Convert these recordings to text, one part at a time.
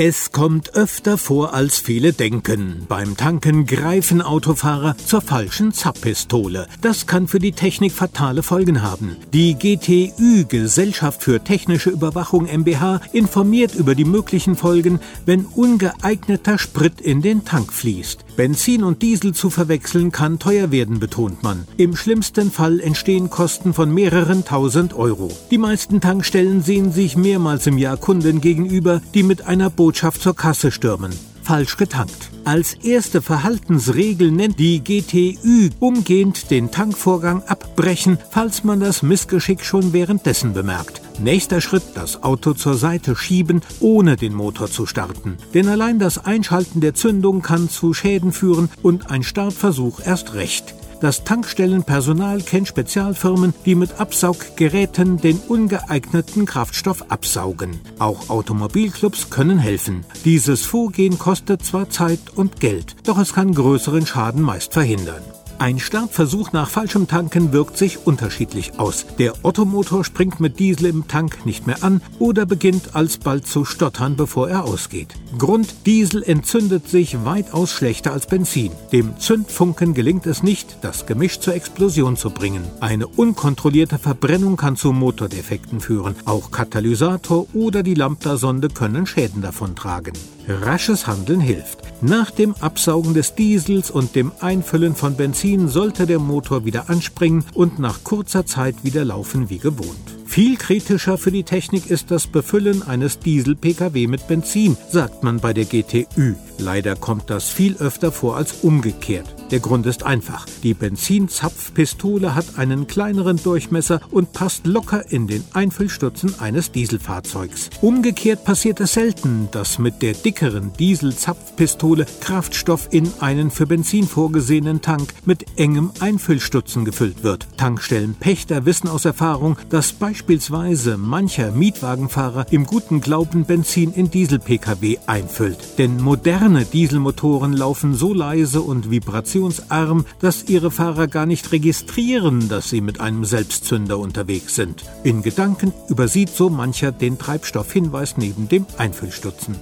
Es kommt öfter vor, als viele denken. Beim Tanken greifen Autofahrer zur falschen Zapppistole. Das kann für die Technik fatale Folgen haben. Die GTÜ Gesellschaft für technische Überwachung MBH informiert über die möglichen Folgen, wenn ungeeigneter Sprit in den Tank fließt. Benzin und Diesel zu verwechseln kann teuer werden, betont man. Im schlimmsten Fall entstehen Kosten von mehreren tausend Euro. Die meisten Tankstellen sehen sich mehrmals im Jahr Kunden gegenüber, die mit einer Botschaft zur Kasse stürmen. Falsch getankt. Als erste Verhaltensregel nennt die GTÜ umgehend den Tankvorgang abbrechen, falls man das Missgeschick schon währenddessen bemerkt. Nächster Schritt, das Auto zur Seite schieben, ohne den Motor zu starten. Denn allein das Einschalten der Zündung kann zu Schäden führen und ein Startversuch erst recht. Das Tankstellenpersonal kennt Spezialfirmen, die mit Absauggeräten den ungeeigneten Kraftstoff absaugen. Auch Automobilclubs können helfen. Dieses Vorgehen kostet zwar Zeit und Geld, doch es kann größeren Schaden meist verhindern. Ein Startversuch nach falschem Tanken wirkt sich unterschiedlich aus. Der Ottomotor springt mit Diesel im Tank nicht mehr an oder beginnt alsbald zu stottern, bevor er ausgeht. Grund Diesel entzündet sich weitaus schlechter als Benzin. Dem Zündfunken gelingt es nicht, das Gemisch zur Explosion zu bringen. Eine unkontrollierte Verbrennung kann zu Motordefekten führen. Auch Katalysator oder die Lambda-Sonde können Schäden davontragen. Rasches Handeln hilft. Nach dem Absaugen des Diesels und dem Einfüllen von Benzin sollte der Motor wieder anspringen und nach kurzer Zeit wieder laufen wie gewohnt. Viel kritischer für die Technik ist das Befüllen eines Diesel-Pkw mit Benzin, sagt man bei der GTÜ. Leider kommt das viel öfter vor als umgekehrt. Der Grund ist einfach. Die Benzinzapfpistole hat einen kleineren Durchmesser und passt locker in den Einfüllstutzen eines Dieselfahrzeugs. Umgekehrt passiert es selten, dass mit der dickeren Dieselzapfpistole Kraftstoff in einen für Benzin vorgesehenen Tank mit engem Einfüllstutzen gefüllt wird. Tankstellenpächter wissen aus Erfahrung, dass beispielsweise mancher Mietwagenfahrer im guten Glauben Benzin in Diesel-Pkw einfüllt. Denn moderne Dieselmotoren laufen so leise und vibrationsarm reaktionsarm, dass ihre Fahrer gar nicht registrieren, dass sie mit einem Selbstzünder unterwegs sind. In Gedanken übersieht so mancher den Treibstoffhinweis neben dem Einfüllstutzen.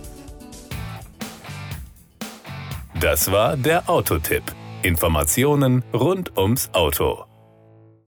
Das war der Autotipp. Informationen rund ums Auto.